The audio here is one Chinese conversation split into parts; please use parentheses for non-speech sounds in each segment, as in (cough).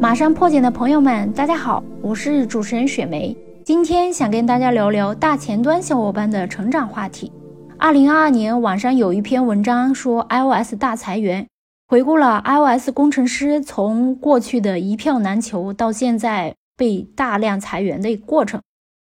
马上破茧的朋友们，大家好，我是主持人雪梅。今天想跟大家聊聊大前端小伙伴的成长话题。二零二二年网上有一篇文章说 iOS 大裁员，回顾了 iOS 工程师从过去的一票难求到现在被大量裁员的一个过程。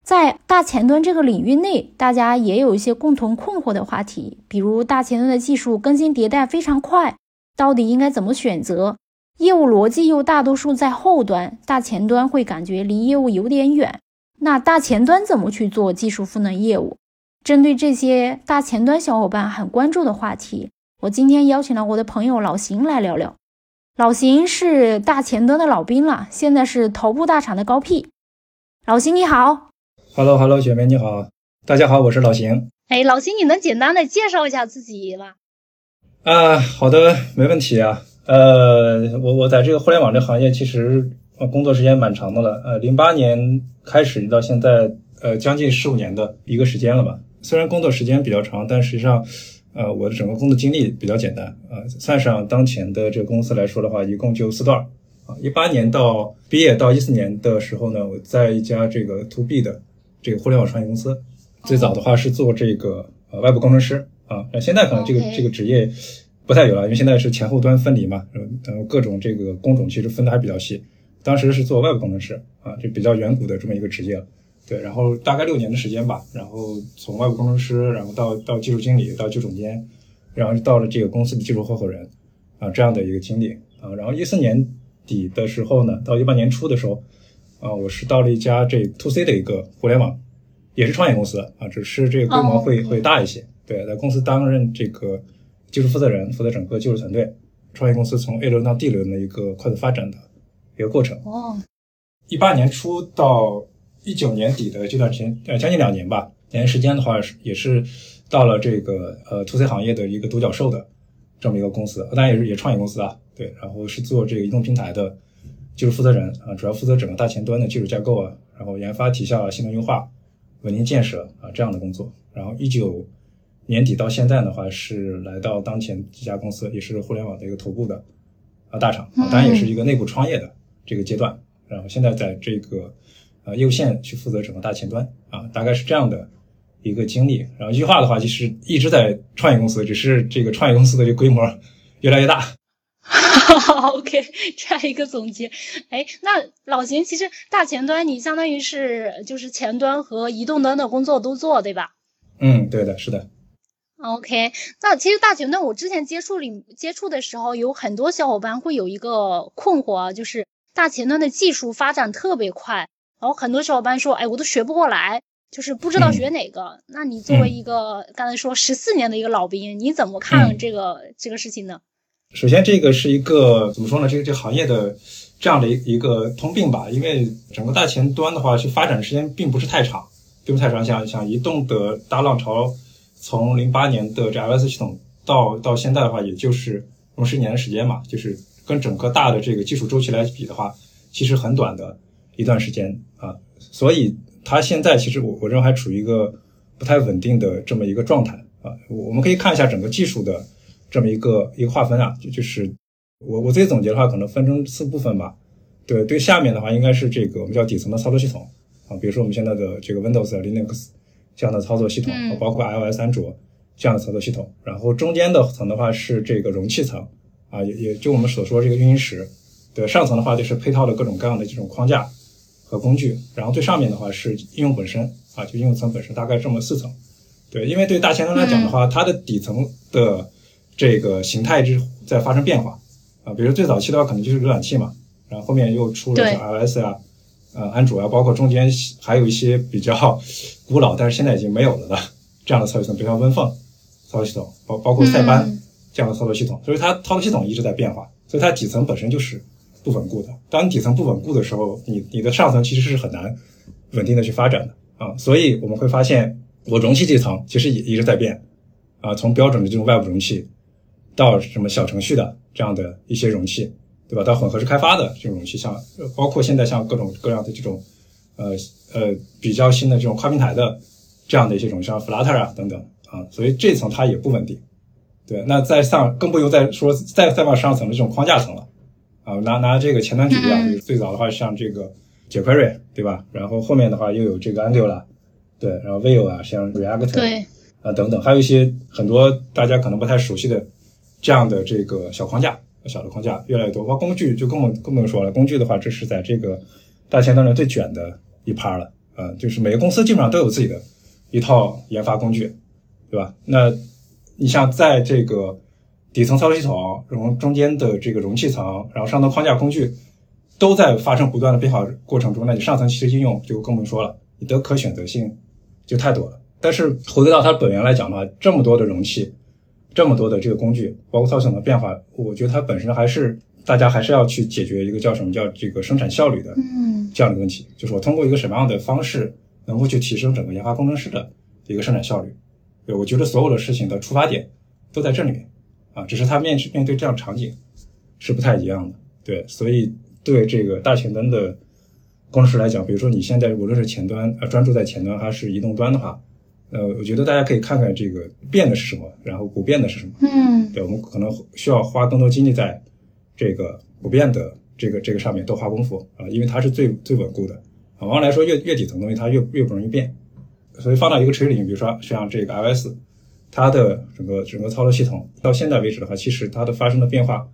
在大前端这个领域内，大家也有一些共同困惑的话题，比如大前端的技术更新迭代非常快，到底应该怎么选择？业务逻辑又大多数在后端，大前端会感觉离业务有点远。那大前端怎么去做技术赋能业务？针对这些大前端小伙伴很关注的话题，我今天邀请了我的朋友老邢来聊聊。老邢是大前端的老兵了，现在是头部大厂的高 P。老邢你好，Hello Hello，雪梅你好，大家好，我是老邢。哎，老邢，你能简单的介绍一下自己吗？啊，好的，没问题啊。呃，我我在这个互联网这行业其实工作时间蛮长的了，呃，零八年开始到现在，呃，将近十五年的一个时间了吧。虽然工作时间比较长，但实际上，呃，我的整个工作经历比较简单，呃，算上当前的这个公司来说的话，一共就四段儿。啊，一八年到毕业到一四年的时候呢，我在一家这个 to B 的这个互联网创业公司，最早的话是做这个呃外部工程师啊，那现在可能这个这个职业。不太有了，因为现在是前后端分离嘛，然后各种这个工种其实分的还比较细。当时是做外部工程师啊，就比较远古的这么一个职业。对，然后大概六年的时间吧，然后从外部工程师，然后到到技术经理，到技术总监，然后到了这个公司的技术合伙人啊，这样的一个经历啊。然后一四年底的时候呢，到一八年初的时候啊，我是到了一家这 to C 的一个互联网，也是创业公司啊，只是这个规模会会大一些。对，在公司担任这个。技术负责人负责整个技术团队，创业公司从 A 轮到 D 轮的一个快速发展的一个过程。哦，一八年初到一九年底的这段时间，呃，将近两年吧，两年时间的话，是也是到了这个呃 To C 行业的一个独角兽的这么一个公司，当然也是也创业公司啊，对，然后是做这个移动平台的技术负责人啊，主要负责整个大前端的技术架构啊，然后研发提效、性能优化、稳定建设啊这样的工作。然后一九。年底到现在的话，是来到当前这家公司，也是互联网的一个头部的啊大厂啊，当然也是一个内部创业的这个阶段。然后现在在这个呃业务线去负责整个大前端啊，大概是这样的一个经历。然后一句话的话，就是一直在创业公司，只是这个创业公司的这个规模越来越大。(laughs) OK，这样一个总结。哎，那老邢其实大前端你相当于是就是前端和移动端的工作都做，对吧？嗯，对的，是的。OK，那其实大前端我之前接触里接触的时候，有很多小伙伴会有一个困惑啊，就是大前端的技术发展特别快，然后很多小伙伴说，哎，我都学不过来，就是不知道学哪个。那你作为一个刚才说十四年的一个老兵，你怎么看这个这个事情呢？首先，这个是一个怎么说呢？这个这个行业的这样的一一个通病吧，因为整个大前端的话，去发展时间并不是太长，并不太长。像像移动的大浪潮。从零八年的这 iOS 系统到到现在的话，也就是用十年的时间嘛，就是跟整个大的这个技术周期来比的话，其实很短的一段时间啊。所以它现在其实我我认为还处于一个不太稳定的这么一个状态啊。我们可以看一下整个技术的这么一个一个划分啊，就就是我我自己总结的话，可能分成四部分吧。对对，下面的话应该是这个我们叫底层的操作系统啊，比如说我们现在的这个 Windows、Linux。这样的操作系统，包括 iOS、安卓这样的操作系统，然后中间的层的话是这个容器层啊，也也就我们所说这个运营时，对，上层的话就是配套的各种各样的这种框架和工具，然后最上面的话是应用本身啊，就应用层本身，大概这么四层。对，因为对大前端来讲的话，它的底层的这个形态是在发生变化。啊，比如最早期的话可能就是浏览器嘛，然后后面又出了像 iOS 啊。呃，安卓啊，包括中间还有一些比较古老，但是现在已经没有了的这样的操作系统，比如像 Win 操作系统，包包括塞班这样的操作系统，所以它操作系统一直在变化，所以它底层本身就是不稳固的。当你底层不稳固的时候，你你的上层其实是很难稳定的去发展的啊。所以我们会发现，我容器这层其实也一直在变啊，从标准的这种外部容器到什么小程序的这样的一些容器。对吧？它混合式开发的这种容器，像包括现在像各种各样的这种，呃呃比较新的这种跨平台的这样的一些种，像 Flutter 啊等等啊，所以这层它也不稳定。对，那再上更不用再说再再往上层的这种框架层了啊，拿拿这个前端举例啊，最早的话像这个 jQuery 对吧？然后后面的话又有这个 Angular，对，然后 Vue 啊，像 React 对啊等等，还有一些很多大家可能不太熟悉的这样的这个小框架，小的框架越来越多。包括工具就更更不用说了，工具的话，这是在这个大前端里最卷的一趴了啊，就是每个公司基本上都有自己的一套研发工具，对吧？那你像在这个底层操作系统，然后中间的这个容器层，然后上层框架工具，都在发生不断的变化过程中，那你上层其实应用就更不用说了，你的可选择性就太多了。但是回归到它本源来讲的话，这么多的容器，这么多的这个工具，包括操作系统的变化，我觉得它本身还是大家还是要去解决一个叫什么叫这个生产效率的嗯这样的问题，就是我通过一个什么样的方式能够去提升整个研发工程师的一个生产效率。对，我觉得所有的事情的出发点都在这里面啊，只是他面面对这样场景是不太一样的。对，所以对这个大前端的工程师来讲，比如说你现在无论是前端啊专注在前端还是移动端的话，呃，我觉得大家可以看看这个变的是什么，然后不变的是什么。嗯对，我们可能需要花更多精力在这个不变的这个这个上面多花功夫啊，因为它是最最稳固的啊。往往来说，越越底层东西它越越不容易变，所以放到一个垂直领域，比如说像这个 iOS，它的整个整个操作系统到现在为止的话，其实它的发生的变化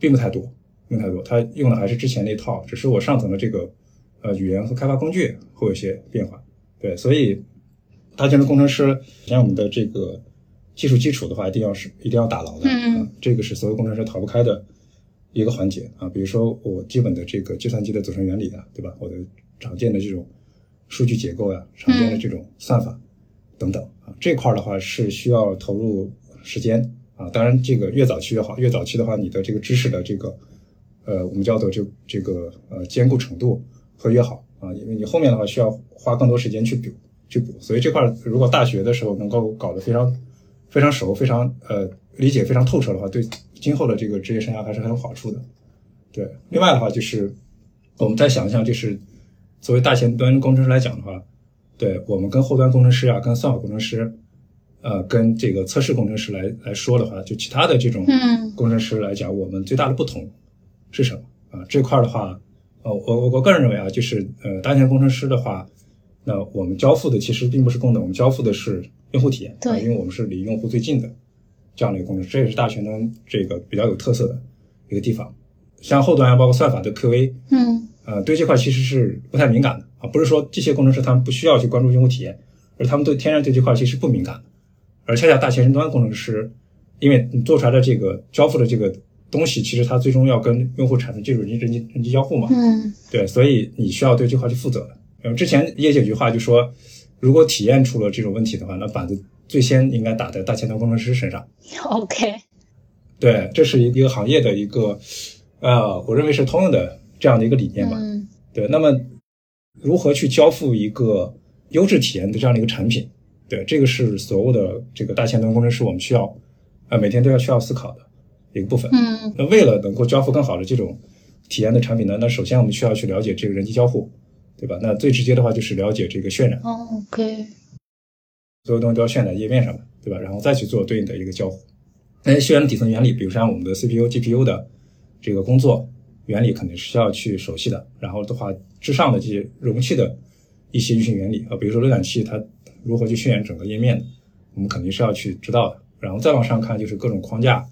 并不太多，并不太多，它用的还是之前那套，只是我上层的这个呃语言和开发工具会有一些变化。对，所以大建筑工程师像我们的这个技术基础的话，一定要是一定要打牢的，嗯啊这个是所有工程师逃不开的一个环节啊。比如说我基本的这个计算机的组成原理啊，对吧？我的常见的这种数据结构呀、常见的这种算法等等啊，这块儿的话是需要投入时间啊。当然，这个越早期越好，越早期的话，你的这个知识的这个呃，我们叫做这这个呃坚固程度会越好啊，因为你后面的话需要花更多时间去补去补，所以这块儿如果大学的时候能够搞得非常非常熟、非常呃理解非常透彻的话，对今后的这个职业生涯还是很有好处的。对，另外的话就是我们再想一想，就是作为大前端工程师来讲的话，对我们跟后端工程师啊，跟算法工程师，呃，跟这个测试工程师来来说的话，就其他的这种嗯工程师来讲，我们最大的不同是什么啊？这块儿的话，呃，我我我个人认为啊，就是呃，大前工程师的话，那我们交付的其实并不是功能，我们交付的是用户体验，对啊，因为我们是离用户最近的这样的一个工程师，这也是大前端这个比较有特色的一个地方。像后端啊，包括算法的 QA，嗯呃，对这块其实是不太敏感的啊，不是说这些工程师他们不需要去关注用户体验，而他们对天然对这块其实不敏感的，而恰恰大前端工程师，因为你做出来的这个交付的这个东西，其实它最终要跟用户产生这种人机人机人机交互嘛，嗯对，所以你需要对这块去负责的。嗯，之前业界有句话就说，如果体验出了这种问题的话，那板子最先应该打在大前端工程师身上。(laughs) OK，对，这是一个行业的一个，呃，我认为是通用的这样的一个理念吧。嗯对，那么如何去交付一个优质体验的这样的一个产品？对，这个是所有的这个大前端工程师我们需要，呃，每天都要需要思考的一个部分。嗯那为了能够交付更好的这种体验的产品呢，那首先我们需要去了解这个人机交互，对吧？那最直接的话就是了解这个渲染，，OK，所有东西都要渲染页面上的，对吧？然后再去做对应的一个交互。那渲染底层原理，比如像我们的 CPU、GPU 的这个工作原理，肯定是需要去熟悉的。然后的话，之上的这些容器的一些运行原理啊，比如说浏览器它如何去渲染整个页面的，我们肯定是要去知道的。然后再往上看，就是各种框架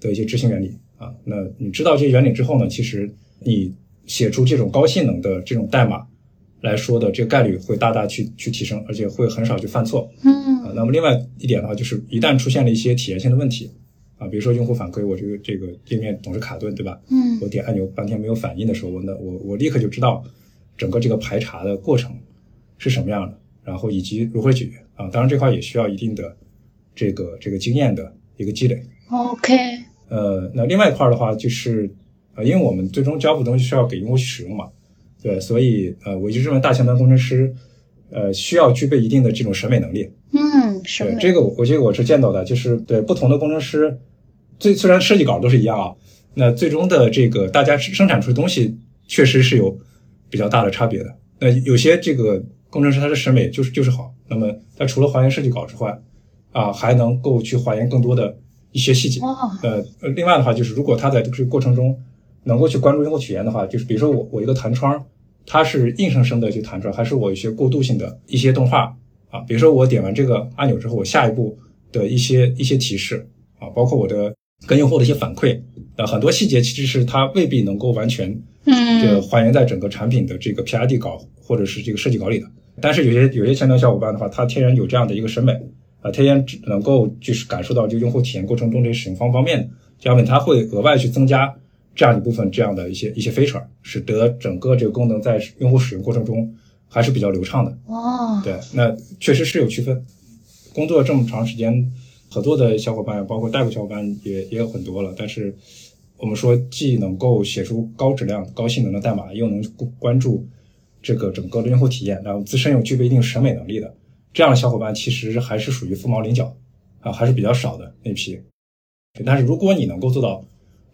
的一些执行原理啊。那你知道这些原理之后呢，其实你写出这种高性能的这种代码来说的，这个概率会大大去去提升，而且会很少去犯错。嗯啊，那么另外一点的话，就是一旦出现了一些体验性的问题，啊，比如说用户反馈我这个这个页面总是卡顿，对吧？嗯我点按钮半天没有反应的时候，我那我我立刻就知道整个这个排查的过程是什么样的，然后以及如何解决啊。当然这块也需要一定的这个这个经验的一个积累。，OK，呃，那另外一块儿的话，就是呃，因为我们最终交付东西是要给用户去使用嘛，对，所以呃，我就认为大前端工程师呃需要具备一定的这种审美能力。嗯，审，美，这个我我这个我是见到的，就是对不同的工程师，最虽然设计稿都是一样啊，那最终的这个大家生产出的东西确实是有比较大的差别的。那有些这个工程师他的审美就是就是好，那么他除了还原设计稿之外，啊，还能够去还原更多的一些细节。呃另外的话就是，如果他在这个过程中能够去关注用户体验的话，就是比如说我我一个弹窗，它是硬生生的就弹出来，还是我一些过渡性的一些动画啊？比如说我点完这个按钮之后，我下一步的一些一些提示啊，包括我的跟用户的一些反馈啊，很多细节其实是它未必能够完全嗯就还原在整个产品的这个 PID 稿或者是这个设计稿里的。但是有些有些前端小伙伴的话，他天然有这样的一个审美啊，天然只能够就是感受到这个用户体验过程中这个使用方方面的，这样呢，他会额外去增加这样一部分这样的一些一些 feature，使得整个这个功能在用户使用过程中还是比较流畅的。哦，对，那确实是有区分。工作这么长时间，合作的小伙伴，包括带过小伙伴也也有很多了。但是我们说，既能够写出高质量、高性能的代码，又能关注这个整个的用户体验，然后自身又具备一定审美能力的这样的小伙伴，其实还是属于凤毛麟角啊，还是比较少的那批。但是如果你能够做到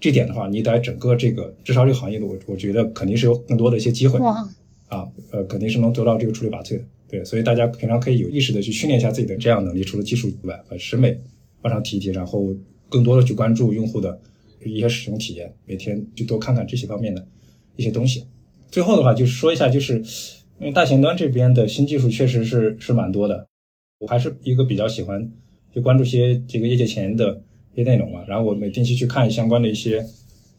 这点的话，你在整个这个至少这个行业的，我我觉得肯定是有更多的一些机会。哇，啊，呃，肯定是能得到这个出类拔萃的。对，所以大家平常可以有意识的去训练一下自己的这样能力，除了技术以外，把审美往上提一提，然后更多的去关注用户的一些使用体验，每天去多看看这些方面的一些东西。最后的话，就是说一下，就是因为大前端这边的新技术确实是是蛮多的，我还是一个比较喜欢就关注一些这个业界前沿的一些内容嘛，然后我每定期去看相关的一些。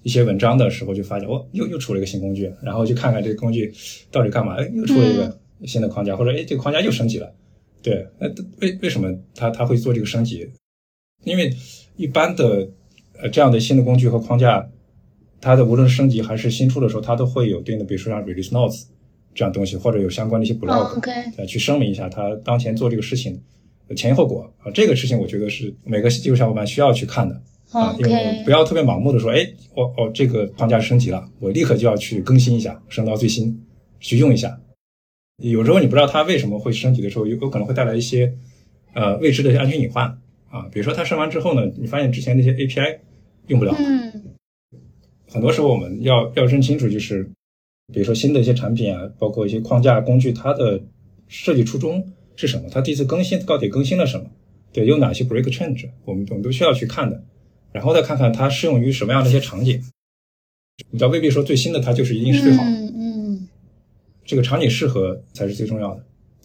一些文章的时候，就发现哦，又又出了一个新工具，然后去看看这个工具到底干嘛？哎，又出了一个新的框架，或者哎，这个框架又升级了。对，那为为什么他他会做这个升级？因为一般的呃这样的新的工具和框架，它的无论是升级还是新出的时候，它都会有对应的，比如说像 release notes 这样东西，或者有相关的一些 blog，、呃，去声明一下他当前做这个事情的前因后果啊。这个事情我觉得是每个技术小伙伴需要去看的。啊，因为不要特别盲目的说，哎，我哦这个框架升级了，我立刻就要去更新一下，升到最新，去用一下。有时候你不知道它为什么会升级的时候，有有可能会带来一些呃未知的安全隐患啊。比如说它升完之后呢，你发现之前那些 API 用不了，嗯很多时候我们要要认清楚，就是比如说新的一些产品啊，包括一些框架工具，它的设计初衷是什么？它第一次更新到底更新了什么？对，有哪些 break change，我们我们都需要去看的。然后再看看它适用于什么样的一些场景。你倒未必说最新的它就是一定是最好的，嗯嗯这个场景适合才是最重要的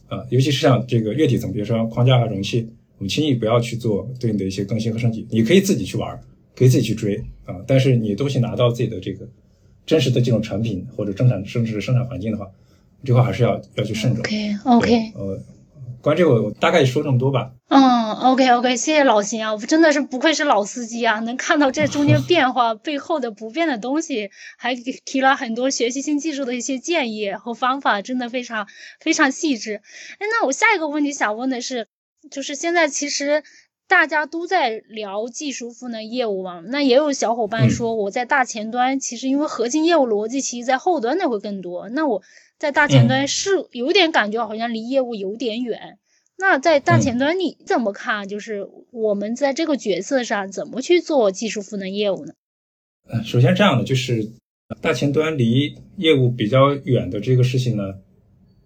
啊。尤其是像这个月底层，比如说框架和、容器，我们轻易不要去做对应的一些更新和升级。你可以自己去玩，可以自己去追啊，但是你东西拿到自己的这个真实的这种产品或者生产甚至是生产环境的话，这块还是要要去慎重。，OK OK，呃，关于这个我我大概说这么多吧。嗯，OK OK，谢谢老邢啊，我真的是不愧是老司机啊，能看到这中间变化背后的不变的东西，还给提了很多学习新技术的一些建议和方法，真的非常非常细致。哎，那我下一个问题想问的是，就是现在其实。大家都在聊技术赋能业务嘛，那也有小伙伴嗯说我在大前端，其实因为核心业务逻辑其实在后端的会更多，那我在大前端是有点感觉好像离业务有点远。那在大嗯前端你怎么看？就是我们在这个角色上怎么去做技术赋能业务呢？嗯首先这样的就是大前端离业务比较远的这个事情呢，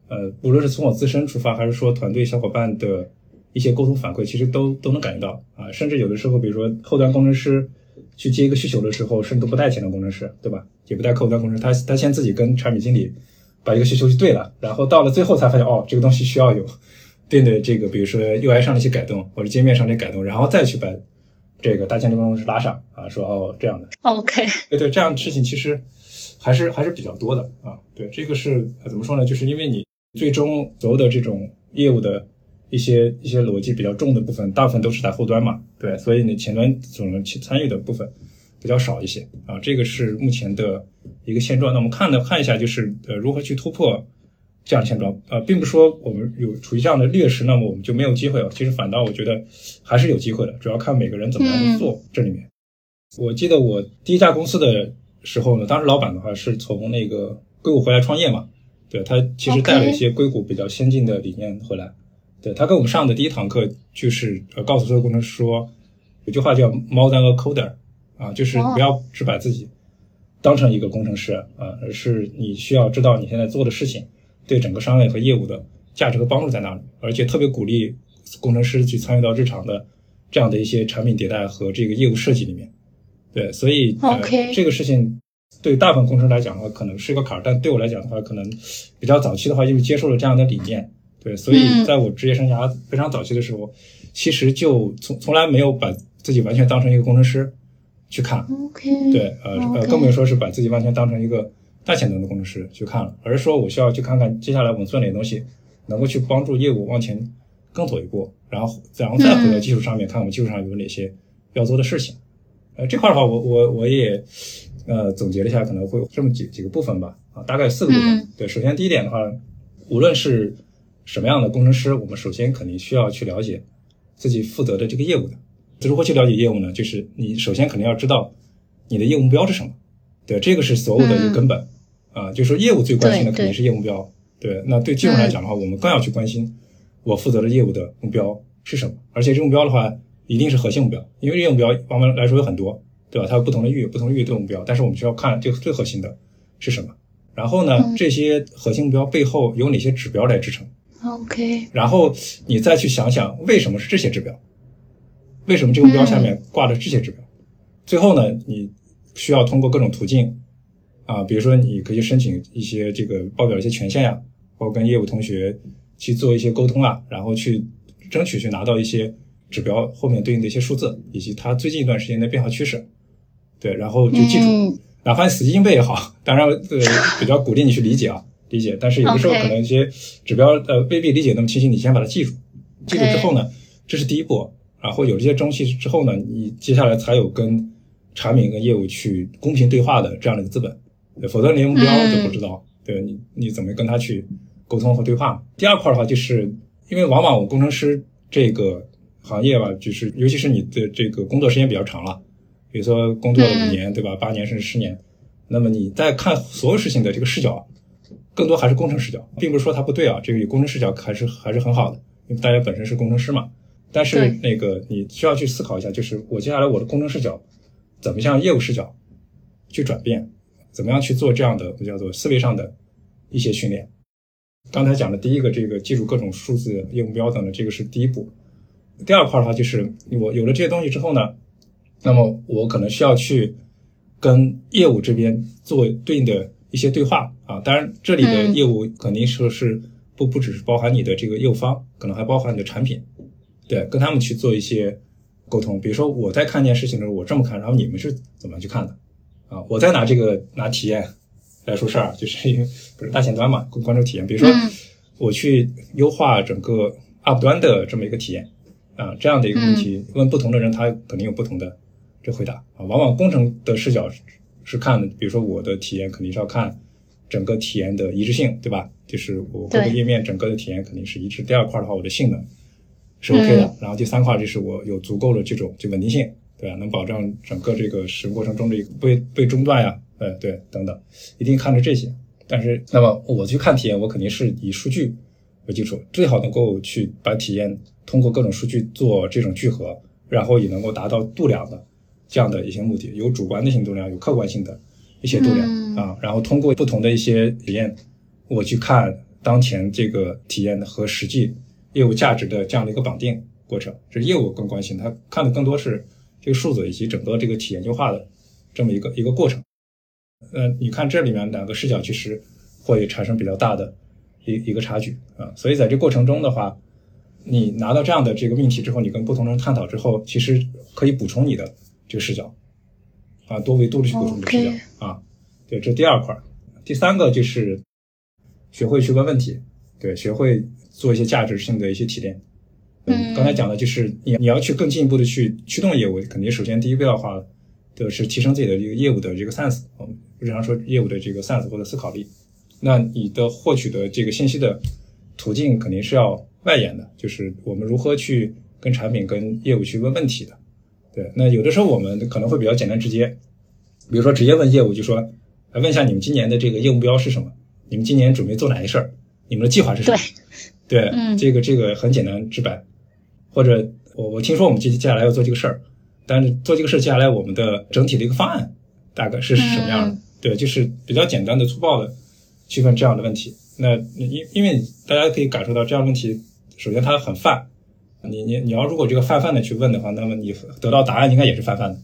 呃，无论是从我自身出发，还是说团队小伙伴的一些沟通反馈，其实都都能感觉到啊。甚至有的时候，比如说后端工程师去接一个需求的时候，甚至都不带前端工程师，对吧？也不带客户端工程师，他他先自己跟产品经理把一个需求去对了，然后到了最后才发现，哦，这个东西需要有对应的这个，比如说 UI 上的一些改动，或者界面上的改动，然后再去把这个大前端工程师拉上啊，说哦这样的。OK，对对，这样的事情其实还是还是比较多的啊。对，这个是呃怎么说呢？就是因为你最终所有的这种业务的一些一些逻辑比较重的部分，大部分都是在后端嘛，对，所以你前端所能去参与的部分比较少一些啊。这个是目前的一个现状。那我们看的，看一下就是呃如何去突破这样的现状啊、呃，并不是说我们有处于这样的劣势，那么我们就没有机会了。其实反倒我觉得还是有机会的，主要看每个人怎么样去做这里面。我记得我第一家公司的时候呢，当时老板的话是从那个硅谷回来创业嘛，对他其实带了一些硅谷比较先进的理念回来。对他给我们上的第一堂课就是呃告诉所有工程师说，有句话叫 “more than a coder”，啊，就是不要只把自己当成一个工程师啊，而是你需要知道你现在做的事情对整个商业和业务的价值和帮助在哪里，而且特别鼓励工程师去参与到日常的这样的一些产品迭代和这个业务设计里面。对，所以、呃 OK 这个事情对大部分工程师来讲的话，可能是一个坎儿，但对我来讲的话，可能比较早期的话，因为接受了这样的理念，对，所以在我职业生涯非常早期的时候，其实就从从来没有把自己完全当成一个工程师去看。OK，对，呃呃，更不用说是把自己完全当成一个大前端的工程师去看了，而是说我需要去看看接下来我们做哪些东西能够去帮助业务往前更走一步，然后然后再回到技术上面，看我们技术上有哪些要做的事情。呃，这块的话，我我我也呃总结了一下，可能会有这么几几个部分吧，啊，大概有四个部分。嗯对，首先第一点的话，无论是什么样的工程师，我们首先肯定需要去了解自己负责的这个业务的。如何去了解业务呢？就是你首先肯定要知道你的业务目标是什么，对，这个是所有的一个根本啊、就是说业务最关心的肯定是业务目标，对。那对技术来讲的话，我们更要去关心我负责的业务的目标是什么，而且这目标的话一定是核心目标，因为业务目标往往来说有很多，对吧？它有不同的域，不同的域都有目标，但是我们需要看这个最核心的是什么。然后呢，嗯这些核心目标背后有哪些指标来支撑？OK，然后你再去想想为什么是这些指标，为什么这个目标下面挂着这些指标？最后呢，你需要通过各种途径啊，比如说你可以申请一些这个报表一些权限呀、包括跟业务同学去做一些沟通啊，然后去争取去拿到一些指标后面对应的一些数字，以及它最近一段时间的变化趋势。对，然后就记住，嗯哪怕你死记硬背也好，(laughs) 当然呃比较鼓励你去理解啊，理解。但是有的时候可能一些指标呃未必理解那么清晰，你先把它记住。记住之后呢，这是第一步。然后有这些东西之后呢，你接下来才有跟产品跟业务去公平对话的这样的一个资本。对，否则连目标都不知道，对你你怎么跟他去沟通和对话？第二块的话，就是因为往往我们工程师这个行业吧，就是尤其是你的这个工作时间比较长了，比如说工作了五年，对吧？八年甚至十年，那么你在看所有事情的这个视角，更多还是工程视角，并不是说它不对啊，这个有工程视角还是还是很好的，因为大家本身是工程师嘛。但是那个你需要去思考一下，就是我接下来我的工程视角怎么向业务视角去转变，怎么样去做这样的我叫做思维上的一些训练。刚才讲的第一个，这个记住各种数字、业务目标等的，这个是第一步。第二块的话，就是我有了这些东西之后呢，那么我可能需要去跟业务这边做对应的一些对话啊。当然，这里的嗯业务肯定说是不不只是包含你的这个业务方，可能还包含你的产品，对，跟他们去做一些沟通。比如说我在看一件事情的时候，我这么看，然后你们是怎么去看的啊？我在拿这个拿体验来说事儿，就是因为不是大前端嘛，关关注体验。比如说嗯我去优化整个 App 端的这么一个体验啊，这样的一个问题，问不同的人，他肯定有不同的这回答啊。往往工程的视角是是看，比如说我的体验肯定是要看整个体验的一致性，对吧？就是我各个页面整个的体验肯定是一致。第二块的话，我的性能是 OK 的。然后第三块就是我有足够的这种就稳定性，对吧？能保障整个这个使用过程中的一个不会被中断呀，呃，对，等等，一定看着这些。但是，那么我去看体验，我肯定是以数据为基础，最好能够去把体验通过各种数据做这种聚合，然后也能够达到度量的这样的一些目的，有主观的性度量，有客观性的一些度量、嗯啊。然后通过不同的一些体验，我去看当前这个体验和实际业务价值的这样的一个绑定过程，这是业务更关心，他看的更多是这个数字以及整个这个体验优化的这么一个一个过程。呃，你看这里面两个视角其实会产生比较大的一一个差距啊，所以在这过程中的话，你拿到这样的这个命题之后，你跟不同人探讨之后，其实可以补充你的这个视角啊，多维度的去补充你的视角啊。对，这第二块儿，第三个就是学会去问问题，对，学会做一些价值性的一些提炼。嗯刚才讲的就是你你要去更进一步的去驱动业务，肯定首先第一个要话的是提升自己的这个业务的这个 sense，我们日常说业务的这个 sense 或者思考力。那你的获取的这个信息的途径肯定是要外延的，就是我们如何去跟产品、跟业务去问问题的。对，那有的时候我们可能会比较简单直接，比如说直接问业务，就说，来问一下你们今年的这个业务目标是什么？你们今年准备做哪些事儿？你们的计划是什么？对，嗯这个这个很简单直白。或者我我听说我们接接下来要做这个事儿，但是做这个事儿接下来我们的整体的一个方案大概是什么样的？嗯对，就是比较简单的、粗暴的去问这样的问题。那因因为大家可以感受到这样的问题，首先它很泛，你你你要如果这个泛泛的去问的话，那么你得到答案应该也是泛泛的，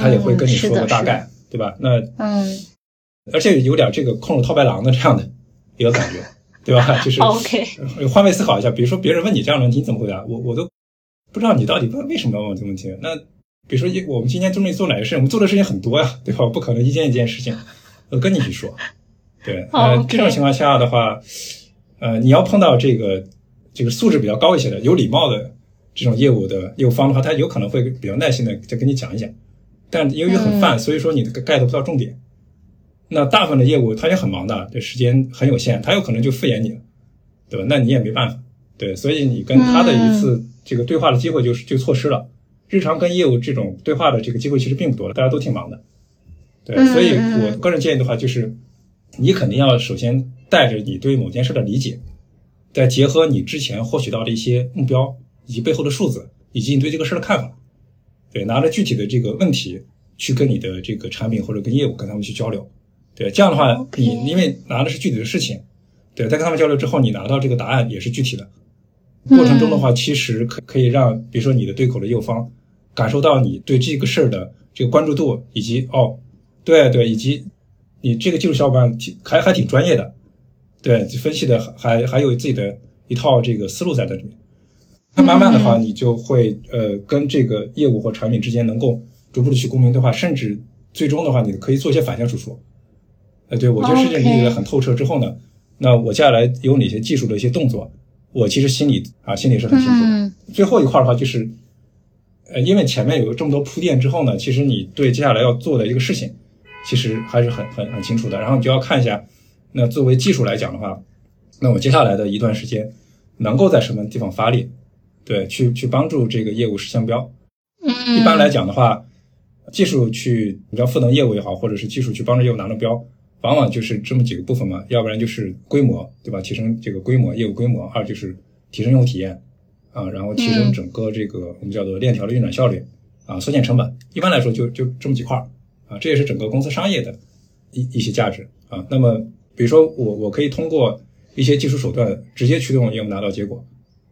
他也会跟你说个大概，对吧？那嗯而且有点这个空手套白狼的这样的一个感觉，对吧？(laughs) 就是 OK，换位思考一下，比如说别人问你这样的问题，你怎么回答？我我都不知道你到底问为什么要问这个问题。那比如说一我们今天准备做哪些事情，我们做的事情很多呀，对吧？不可能一件一件事情我跟你去说。对，呃，这种情况下的话，呃，你要碰到这个这个素质比较高一些的、有礼貌的这种业务的业务方的话，他有可能会比较耐心的再跟你讲一讲。但由于很泛，所以说你 get 不到重点。那大部分的业务他也很忙的，这时间很有限，他有可能就敷衍你了，对吧？那你也没办法，对，所以你跟他的一次这个对话的机会就是就错失了。日常跟业务这种对话的这个机会其实并不多了，大家都挺忙的，对，所以我个人建议的话就是。你肯定要首先带着你对某件事的理解，再结合你之前获取到的一些目标以及背后的数字，以及你对这个事的看法，对，拿着具体的这个问题去跟你的这个产品或者跟业务跟他们去交流，对，这样的话你因为拿的是具体的事情，对，在跟他们交流之后，你拿到这个答案也是具体的，过程中的话其实可可以让比如说你的对口的业务方感受到你对这个事儿的这个关注度，以及哦，对对，以及。你这个技术小伙伴挺还还挺专业的，对，分析的还还有自己的一套这个思路在这里面。那慢慢的话，你就会呃跟这个业务或产品之间能够逐步的去共鸣对话，甚至最终的话，你可以做一些反向输出。呃，对我觉得事情理解的很透彻之后呢，那我接下来有哪些技术的一些动作，我其实心里啊心里是很清楚的。最后一块的话就是，呃，因为前面有这么多铺垫之后呢，其实你对接下来要做的一个事情。其实还是很很很清楚的，然后你就要看一下，那作为技术来讲的话，那我接下来的一段时间能够在什么地方发力，对，去去帮助这个业务实现标。嗯，一般来讲的话，技术去你要赋能业务也好，或者是技术去帮助业务拿到标，往往就是这么几个部分嘛，要不然就是规模，对吧？提升这个规模，业务规模；二就是提升用户体验，啊，然后提升整个这个我们叫做链条的运转效率，啊，缩减成本。一般来说就就这么几块儿。啊，这也是整个公司商业的一一些价值啊。那么，比如说我我可以通过一些技术手段直接驱动业务拿到结果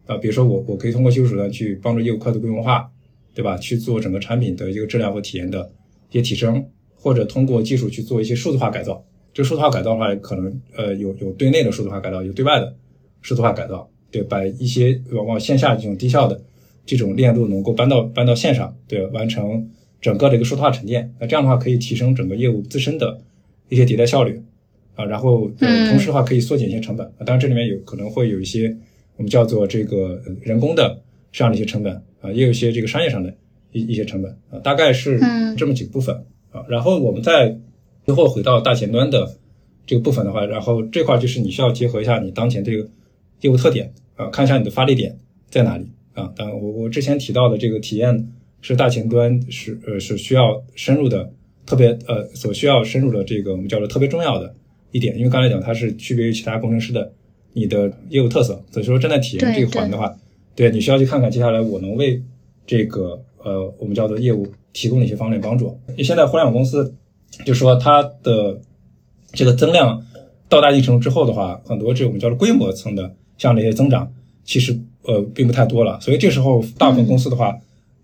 啊。比如说我我可以通过技术手段去帮助业务快速规模化，对吧？去做整个产品的一个质量和体验的一些提升，或者通过技术去做一些数字化改造。这数字化改造的话，可能呃有有对内的数字化改造，有对外的数字化改造，对，把一些往往线下这种低效的这种链路能够搬到搬到线上，对，完成。整个的一个数字化沉淀，那这样的话可以提升整个业务自身的一些迭代效率啊，然后同时的话可以缩减一些成本。啊，当然这里面有可能会有一些我们叫做这个人工的这样的一些成本啊，也有一些这个商业上的一一些成本啊，大概是这么几个部分啊，然后我们再最后回到大前端的这个部分的话，然后这块就是你需要结合一下你当前这个业务特点啊，看一下你的发力点在哪里啊，当然我我之前提到的这个体验。是大前端是呃是需要深入的，特别呃所需要深入的这个我们叫做特别重要的一点，因为刚才讲它是区别于其他工程师的你的业务特色，所以说正在体验这一环的话，对你需要去看看接下来我能为这个呃我们叫做业务提供哪些方面帮助。因为现在互联网公司就说它的这个增量到达一定程度之后的话，很多这我们叫做规模层的这样的一些增长，其实呃并不太多了，所以这时候大部分公司的话。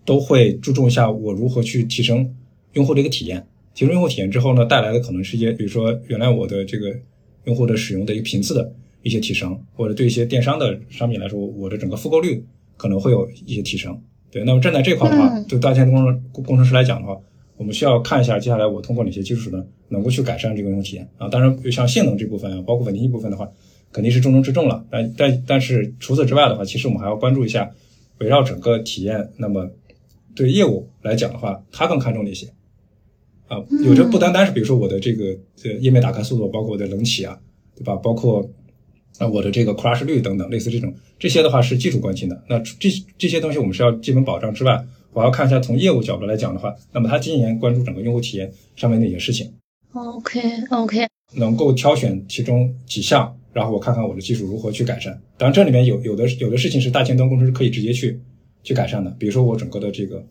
都会注重一下我如何去提升用户的一个体验，提升用户体验之后呢，带来的可能是一些，比如说原来我的这个用户的使用的一个频次的一些提升，或者对一些电商的商品来说，我的整个复购率可能会有一些提升。对，那么站在这块的话，对大前端工工程师来讲的话，我们需要看一下接下来我通过哪些技术手段能够去改善这个用户体验啊。当然，像性能这部分啊，包括稳定性部分的话，肯定是重中之重了。但但但是除此之外的话，其实我们还要关注一下围绕整个体验，那么。对业务来讲的话，他更看重哪些？啊，有着不单单是比如说我的这个呃页面打开速度，包括我的冷启啊，对吧？包括啊我的这个 crash 率等等，类似这种这些的话是技术关心的。那这这些东西我们是要基本保障之外，我要看一下从业务角度来讲的话，那么他今年关注整个用户体验上面那些事情。OK OK，能够挑选其中几项，然后我看看我的技术如何去改善。当然这里面有有的有的事情是大前端工程师可以直接去。去改善的，比如说我整个的这个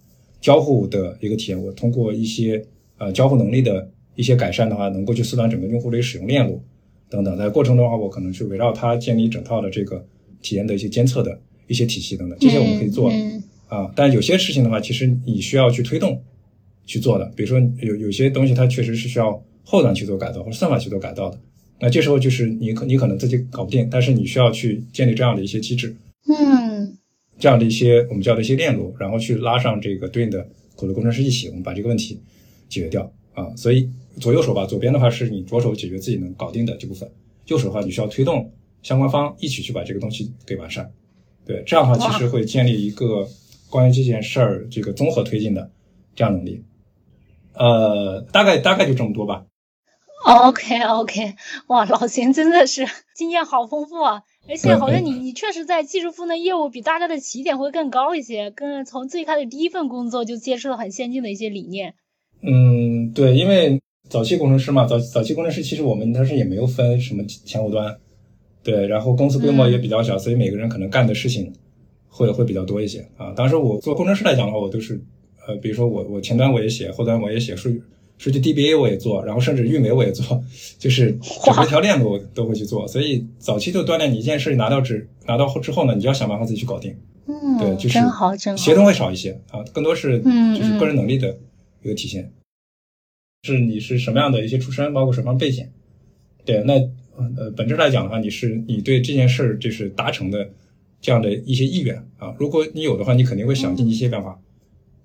交互的一个体验，我通过一些呃交互能力的一些改善的话，能够去缩短整个用户的使用链路等等。在过程中的话，我可能去围绕它建立整套的这个体验的一些监测的一些体系等等，这些我们可以做啊。但有些事情的话，其实你需要去推动去做的，比如说有有些东西它确实是需要后端去做改造或者算法去做改造的。那这时候就是你可你可能自己搞不定，但是你需要去建立这样的一些机制，嗯，这样的一些我们叫的一些链路，然后去拉上这个对应的口的工程师一起，我们把这个问题解决掉啊。所以左右手吧，左边的话是你着手解决自己能搞定的这部分，右手的话你需要推动相关方一起去把这个东西给完善。对，这样的话其实会建立一个关于这件事儿这个综合推进的这样能力。呃，大概大概就这么多吧。OK OK，(laughs) 哇，老钱真的是经验好丰富啊！而且好像你你确实在技术赋能业务比大家的起点会更高一些，更从最开始第一份工作就接触了很先进的一些理念。嗯，对，因为早期工程师嘛，早早期工程师其实我们当时也没有分什么前后端，对，然后公司规模也比较小，所以每个人可能干的事情会会比较多一些啊。当时我做工程师来讲的话，我都是呃，比如说我我前端我也写，后端我也写数据。数据 DBA 我也做，然后甚至运维我也做，就是整个条链路都会去做。所以早期就锻炼你一件事拿到之拿到后之后呢，你就要想办法自己去搞定。嗯，对，就是。协同会少一些啊，更多是就是个人能力的一个体现。是你是什么样的一些出身，包括什么样背景？对，那呃本质来讲的话，你是你对这件事就是达成的这样的一些意愿啊。如果你有的话，你肯定会想尽一切办法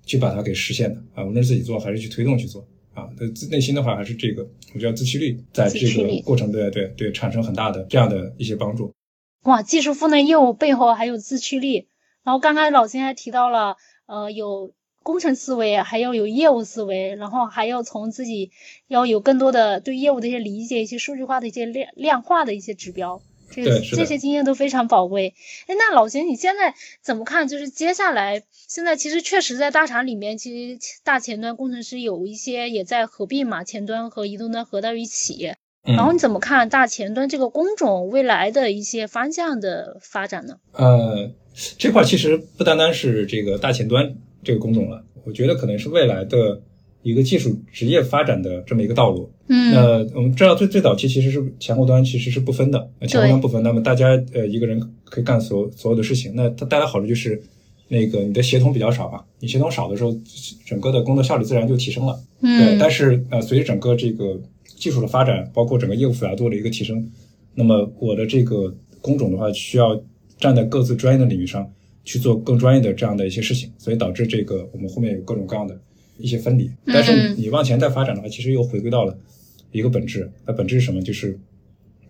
去把它给实现的啊，无论是自己做还是去推动去做。啊，的自内心的话还是这个，我觉得自驱力在这个过程对对对产生很大的这样的一些帮助。哇，技术赋能业务背后还有自驱力。然后刚刚老秦还提到了，呃，有工程思维，还要有业务思维，然后还要从自己要有更多的对业务的一些理解，一些数据化的一些量量化的一些指标。这这些经验都非常宝贵。哎，那老秦，你现在怎么看？就是接下来，现在其实确实在大厂里面，其实大前端工程师有一些也在合并嘛，前端和移动端合到一起。然后你怎么看大前端这个工种未来的一些方向的发展呢？呃，这块其实不单单是这个大前端这个工种了，我觉得可能是未来的。一个技术职业发展的这么一个道路，嗯，那我们知道最最早期其实是前后端其实是不分的，前后端不分，那么大家呃一个人可以干所所有的事情，那它带来好处就是那个你的协同比较少嘛，你协同少的时候，整个的工作效率自然就提升了，嗯，对，但是呃随着整个这个技术的发展，包括整个业务复杂度的一个提升，那么我的这个工种的话需要站在各自专业的领域上去做更专业的这样的一些事情，所以导致这个我们后面有各种各样的。一些分离，但是你往前再发展的话，其实又回归到了一个本质。那本质是什么？就是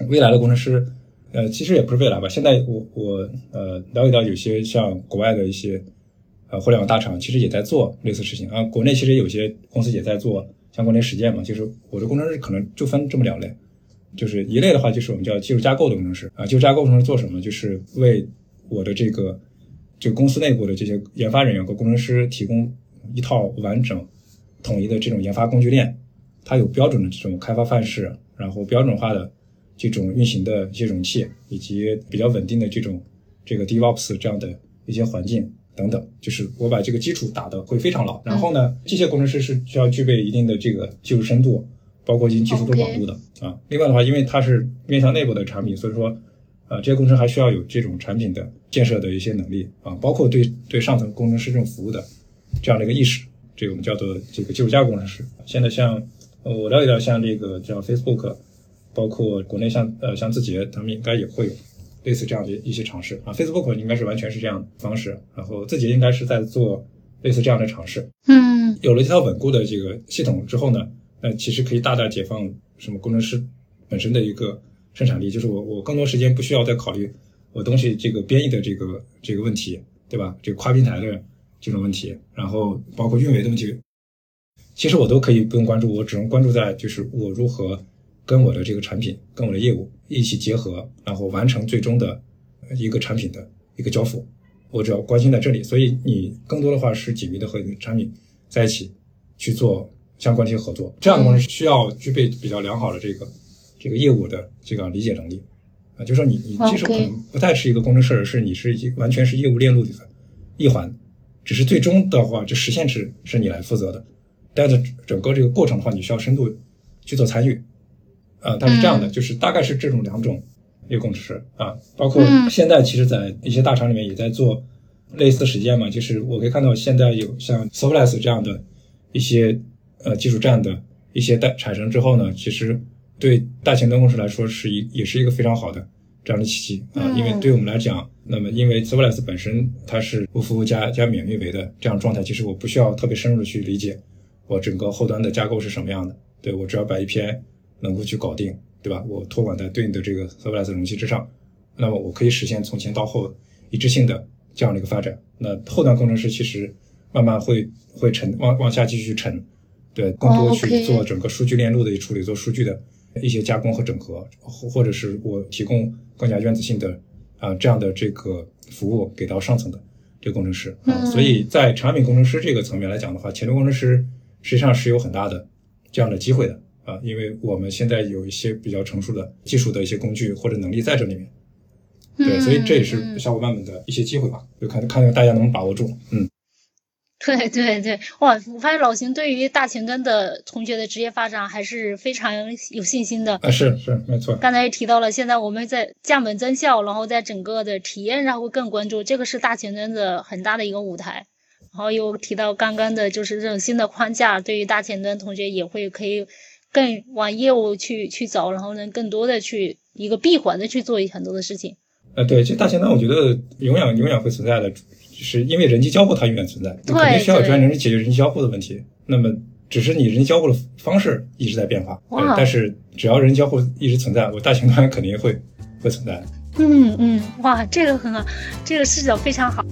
未来的工程师，呃，其实也不是未来吧。现在我我呃了解到有些像国外的一些呃互联网大厂，其实也在做类似事情啊。国内其实有些公司也在做相关的实践嘛。就是我的工程师可能就分这么两类，就是一类的话就是我们叫技术架构的工程师啊。技术架构工程师做什么？就是为我的这个这个公司内部的这些研发人员和工程师提供。一套完整、统一的这种研发工具链，它有标准的这种开发范式，然后标准化的这种运行的一些容器，以及比较稳定的这种这个 DevOps 这样的一些环境等等。就是我把这个基础打得会非常牢。然后呢，机械工程师是需要具备一定的这个技术深度，包括一些技术多广度的啊。另外的话，因为它是面向内部的产品，所以说，呃，这些工程还需要有这种产品的建设的一些能力啊，包括对对上层工程师这种服务的。这样的一个意识，这个我们叫做这个技术加工程师。现在像呃，我了解到像这个叫 Facebook，包括国内像呃像字节，他们应该也会有类似这样的一些尝试啊。Facebook 应该是完全是这样方式，然后字节应该是在做类似这样的尝试。嗯，有了一套稳固的这个系统之后呢，那其实可以大大解放什么工程师本身的一个生产力，就是我我更多时间不需要再考虑我东西这个编译的这个这个问题，对吧？这个跨平台的。这种问题，然后包括运维的问题，其实我都可以不用关注，我只能关注在就是我如何跟我的这个产品、跟我的业务一起结合，然后完成最终的一个产品的一个交付。我只要关心在这里，所以你更多的话是紧密的和你的产品在一起去做相关的一些合作。这样的工程师需要具备比较良好的这个这个业务的这个理解能力啊，就说你你其实可能不再是一个工程师，而是你是一完全是业务链路的一环。只是最终的话，这实现是是你来负责的，但是整个这个过程的话，你需要深度去做参与，啊，它是这样的，就是大概是这种两种一个工程师啊，包括现在其实，在一些大厂里面也在做类似实践嘛，就是我可以看到现在有像 Serverless 这样的一些呃技术站的一些带产生之后呢，其实对大前端公司来说是一也是一个非常好的这样的契机啊，因为对我们来讲，那么因为 Serverless 本身它是无服务加加免运维的这样状态，其实我不需要特别深入的去理解我整个后端的架构是什么样的，对我只要把 API 能够去搞定，对吧？我托管在对应的这个 Serverless 容器之上，那么我可以实现从前到后一致性的这样的一个发展。那后端工程师其实慢慢会会沉往往下继续沉。对，更多去做整个数据链路的一处理，做数据的一些加工和整合，或或者是我提供更加原子性的啊这样的这个服务给到上层的这个工程师。啊，所以在产品工程师这个层面来讲的话，前端工程师实际上是有很大的这样的机会的啊，因为我们现在有一些比较成熟的技术的一些工具或者能力在这里面，对，所以这也是小伙伴们的一些机会吧，就看看大家能把握住，嗯。对 (laughs) 对对，哇！我发现老邢对于大前端的同学的职业发展还是非常有信心的。啊，是是没错。刚才也提到了，现在我们在降本增效，然后在整个的体验上会更关注，这个是大前端的很大的一个舞台。然后又提到刚刚的就是这种新的框架，对于大前端同学也会可以更往业务去去走，然后能，更多的去一个闭环的去做很多的事情。呃，对，这大前端我觉得永远永远会存在的。是因为人机交互它永远存在，你肯定需要有专人解决人机交互的问题。那么，只是你人机交互的方式一直在变化。但是只要人机交互一直存在，我大前端肯定会会存在。嗯嗯，哇，这个很好，这个视角非常好。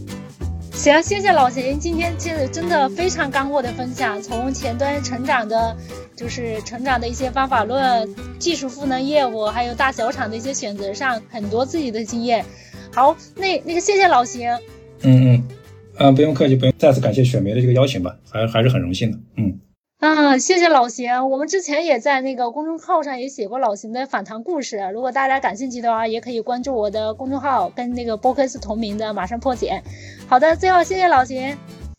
行，谢谢老邢，今天其实真的非常干货的分享，从前端成长的，就是成长的一些方法论、技术赋能业务，还有大小厂的一些选择上，很多自己的经验。好，那那个谢谢老邢。嗯嗯，啊，不用客气，不用。再次感谢雪梅的这个邀请吧，还还是很荣幸的。嗯，啊，谢谢老邢。我们之前也在那个公众号上也写过老邢的访谈故事，如果大家感兴趣的话，也可以关注我的公众号，跟那个播客是同名的，马上破解。好的，最后谢谢老邢。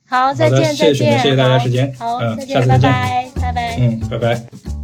好，再见，再见。谢谢大家时间。好，再见，拜拜，拜拜。嗯，拜拜。